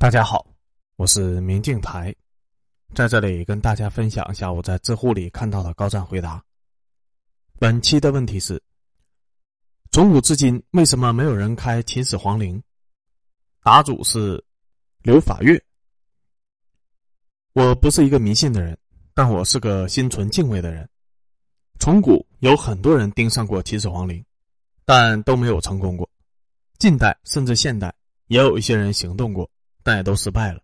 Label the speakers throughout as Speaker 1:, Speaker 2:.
Speaker 1: 大家好，我是明镜台，在这里跟大家分享一下我在知乎里看到的高赞回答。本期的问题是：从古至今，为什么没有人开秦始皇陵？答主是刘法月。我不是一个迷信的人，但我是个心存敬畏的人。从古有很多人盯上过秦始皇陵，但都没有成功过。近代甚至现代，也有一些人行动过。但也都失败了。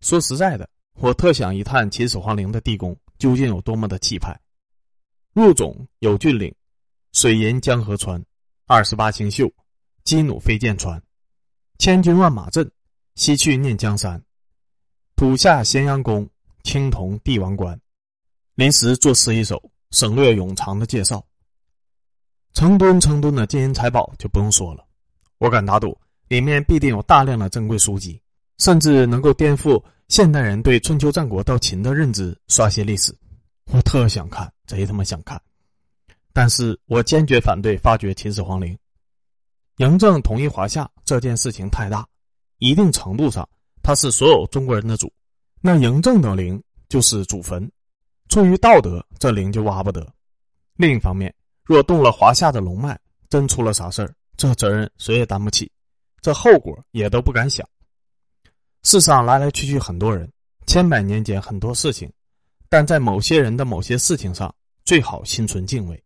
Speaker 1: 说实在的，我特想一探秦始皇陵的地宫究竟有多么的气派。入总有峻岭，水银江河川，二十八星宿，金弩飞箭穿，千军万马阵，西去念江山，土下咸阳宫，青铜帝王关。临时作诗一首，省略冗长的介绍。成吨成吨的金银财宝就不用说了，我敢打赌，里面必定有大量的珍贵书籍。甚至能够颠覆现代人对春秋战国到秦的认知，刷新历史。我特想看，贼他妈想看，但是我坚决反对发掘秦始皇陵。嬴政统一华夏这件事情太大，一定程度上他是所有中国人的主，那嬴政的陵就是祖坟。出于道德，这陵就挖不得。另一方面，若动了华夏的龙脉，真出了啥事儿，这责任谁也担不起，这后果也都不敢想。世上来来去去很多人，千百年间很多事情，但在某些人的某些事情上，最好心存敬畏，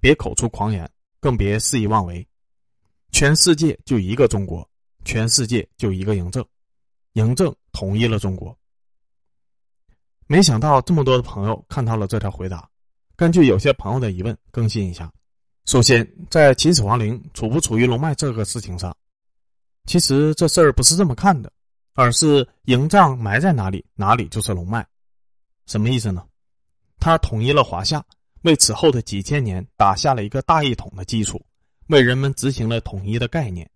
Speaker 1: 别口出狂言，更别肆意妄为。全世界就一个中国，全世界就一个嬴政，嬴政统一了中国。没想到这么多的朋友看到了这条回答，根据有些朋友的疑问更新一下。首先，在秦始皇陵处不处于龙脉这个事情上，其实这事儿不是这么看的。而是营帐埋在哪里，哪里就是龙脉，什么意思呢？他统一了华夏，为此后的几千年打下了一个大一统的基础，为人们执行了统一的概念。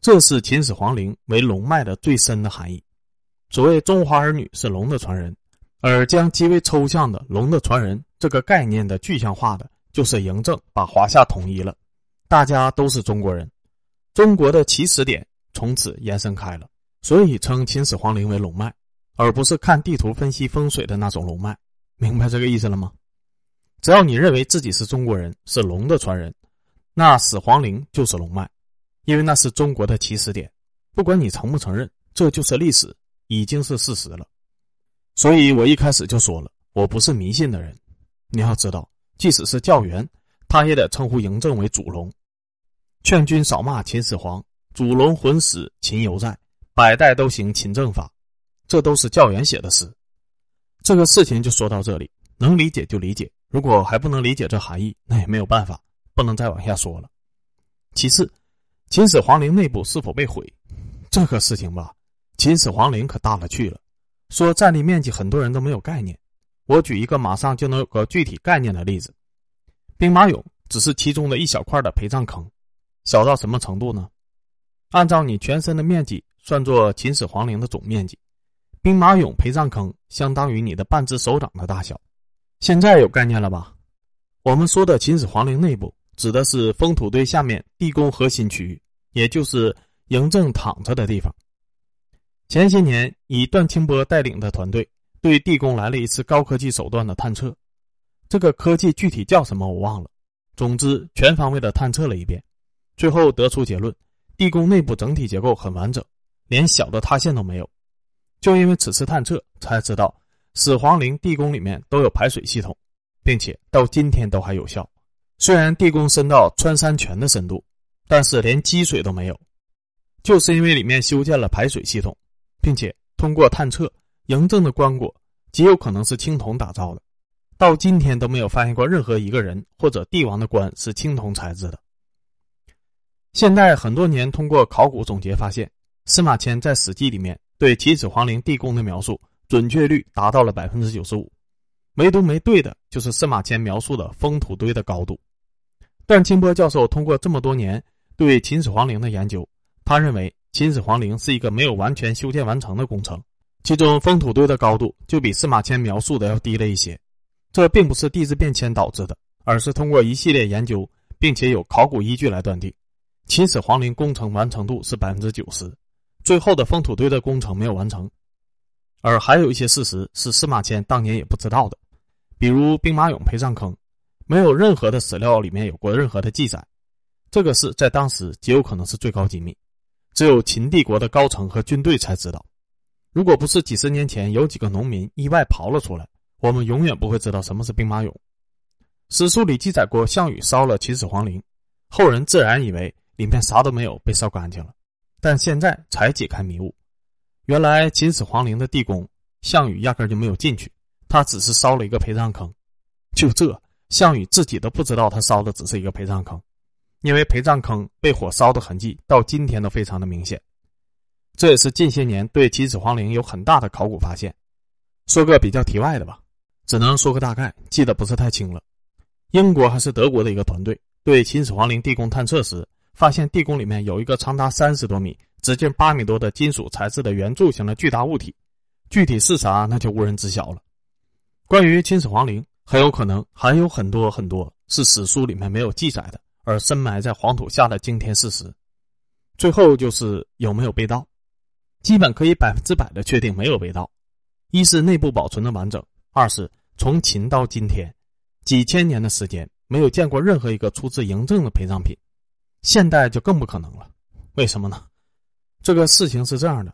Speaker 1: 这是秦始皇陵为龙脉的最深的含义。所谓中华儿女是龙的传人，而将极为抽象的龙的传人这个概念的具象化的，就是嬴政把华夏统一了，大家都是中国人，中国的起始点从此延伸开了。所以称秦始皇陵为龙脉，而不是看地图分析风水的那种龙脉，明白这个意思了吗？只要你认为自己是中国人，是龙的传人，那始皇陵就是龙脉，因为那是中国的起始点。不管你承不承认，这就是历史，已经是事实了。所以我一开始就说了，我不是迷信的人。你要知道，即使是教员，他也得称呼嬴政为主龙。劝君少骂秦始皇，主龙魂死，秦犹在。百代都行秦政法，这都是教员写的诗。这个事情就说到这里，能理解就理解。如果还不能理解这含义，那也没有办法，不能再往下说了。其次，秦始皇陵内部是否被毁，这个事情吧，秦始皇陵可大了去了。说占地面积，很多人都没有概念。我举一个马上就能有个具体概念的例子：兵马俑只是其中的一小块的陪葬坑，小到什么程度呢？按照你全身的面积。算作秦始皇陵的总面积，兵马俑陪葬坑相当于你的半只手掌的大小。现在有概念了吧？我们说的秦始皇陵内部，指的是封土堆下面地宫核心区域，也就是嬴政躺着的地方。前些年，以段清波带领的团队对地宫来了一次高科技手段的探测，这个科技具体叫什么我忘了。总之，全方位的探测了一遍，最后得出结论：地宫内部整体结构很完整。连小的塌陷都没有，就因为此次探测才知道，始皇陵地宫里面都有排水系统，并且到今天都还有效。虽然地宫深到穿山泉的深度，但是连积水都没有，就是因为里面修建了排水系统，并且通过探测，嬴政的棺椁极有可能是青铜打造的，到今天都没有发现过任何一个人或者帝王的棺是青铜材质的。现代很多年通过考古总结发现。司马迁在《史记》里面对秦始皇陵地宫的描述准确率达到了百分之九十五，唯独没对的就是司马迁描述的封土堆的高度。但清波教授通过这么多年对秦始皇陵的研究，他认为秦始皇陵是一个没有完全修建完成的工程，其中封土堆的高度就比司马迁描述的要低了一些。这并不是地质变迁导致的，而是通过一系列研究，并且有考古依据来断定，秦始皇陵工程完成度是百分之九十。最后的封土堆的工程没有完成。而还有一些事实是司马迁当年也不知道的，比如兵马俑陪葬坑，没有任何的史料里面有过任何的记载。这个事在当时极有可能是最高机密，只有秦帝国的高层和军队才知道。如果不是几十年前有几个农民意外刨了出来，我们永远不会知道什么是兵马俑。史书里记载过，项羽烧了秦始皇陵，后人自然以为里面啥都没有，被烧干净了。但现在才解开迷雾，原来秦始皇陵的地宫，项羽压根就没有进去，他只是烧了一个陪葬坑。就这，项羽自己都不知道他烧的只是一个陪葬坑，因为陪葬坑被火烧的痕迹到今天都非常的明显。这也是近些年对秦始皇陵有很大的考古发现。说个比较题外的吧，只能说个大概，记得不是太清了。英国还是德国的一个团队对秦始皇陵地宫探测时，发现地宫里面有一个长达三十多米、直径八米多的金属材质的圆柱形的巨大物体，具体是啥那就无人知晓了。关于秦始皇陵，很有可能还有很多很多是史书里面没有记载的，而深埋在黄土下的惊天事实。最后就是有没有被盗。基本可以百分之百的确定没有被盗，一是内部保存的完整，二是从秦到今天几千年的时间没有见过任何一个出自嬴政的陪葬品，现代就更不可能了。为什么呢？这个事情是这样的，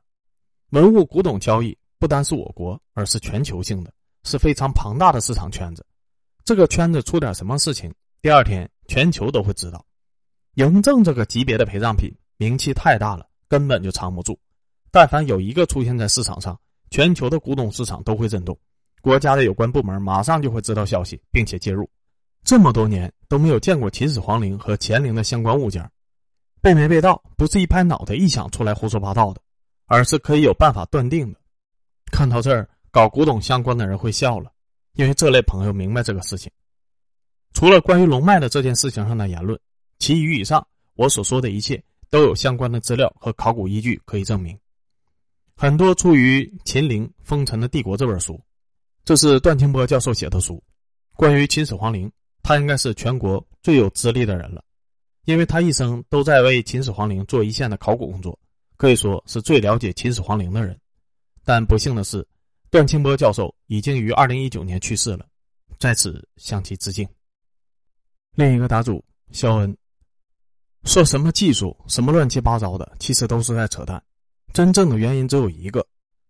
Speaker 1: 文物古董交易不单是我国，而是全球性的，是非常庞大的市场圈子。这个圈子出点什么事情，第二天全球都会知道。嬴政这个级别的陪葬品名气太大了，根本就藏不住。但凡有一个出现在市场上，全球的古董市场都会震动，国家的有关部门马上就会知道消息，并且介入。这么多年都没有见过秦始皇陵和乾陵的相关物件，被没被盗不是一拍脑袋一想出来胡说八道的，而是可以有办法断定的。看到这儿，搞古董相关的人会笑了，因为这类朋友明白这个事情。除了关于龙脉的这件事情上的言论，其余以上我所说的一切都有相关的资料和考古依据可以证明。很多出于《秦陵封尘的帝国》这本书，这是段清波教授写的书。关于秦始皇陵，他应该是全国最有资历的人了，因为他一生都在为秦始皇陵做一线的考古工作，可以说是最了解秦始皇陵的人。但不幸的是，段清波教授已经于二零一九年去世了，在此向其致敬。另一个答主肖恩说什么技术什么乱七八糟的，其实都是在扯淡。真正的原因只有一个，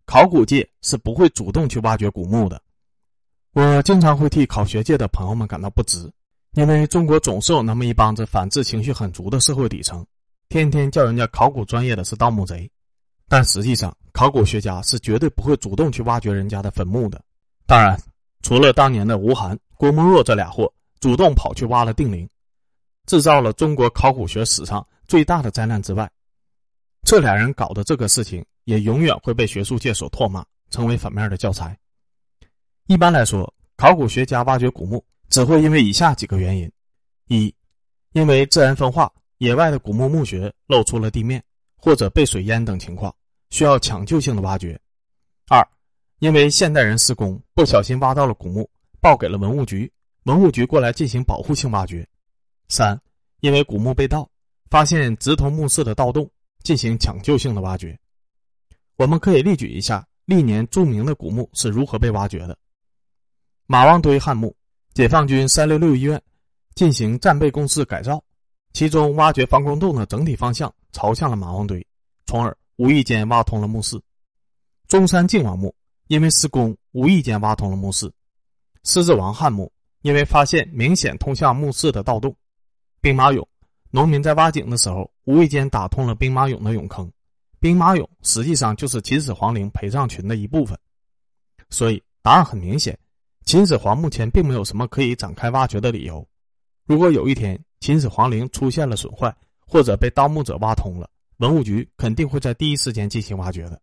Speaker 1: 考古界是不会主动去挖掘古墓的。我经常会替考学界的朋友们感到不值，因为中国总是有那么一帮子反智情绪很足的社会底层，天天叫人家考古专业的是盗墓贼。但实际上，考古学家是绝对不会主动去挖掘人家的坟墓的。当然，除了当年的吴晗、郭沫若这俩货主动跑去挖了定陵，制造了中国考古学史上最大的灾难之外。这俩人搞的这个事情，也永远会被学术界所唾骂，成为反面的教材。一般来说，考古学家挖掘古墓只会因为以下几个原因：一，因为自然风化，野外的古墓墓穴露出了地面，或者被水淹等情况，需要抢救性的挖掘；二，因为现代人施工不小心挖到了古墓，报给了文物局，文物局过来进行保护性挖掘；三，因为古墓被盗，发现直通墓室的盗洞。进行抢救性的挖掘，我们可以例举一下历年著名的古墓是如何被挖掘的。马王堆汉墓，解放军三六六医院进行战备工事改造，其中挖掘防空洞的整体方向朝向了马王堆，从而无意间挖通了墓室。中山靖王墓因为施工无意间挖通了墓室。狮子王汉墓因为发现明显通向墓室的盗洞。兵马俑。农民在挖井的时候，无意间打通了兵马俑的俑坑。兵马俑实际上就是秦始皇陵陪葬群的一部分，所以答案很明显：秦始皇目前并没有什么可以展开挖掘的理由。如果有一天秦始皇陵出现了损坏，或者被盗墓者挖通了，文物局肯定会在第一时间进行挖掘的。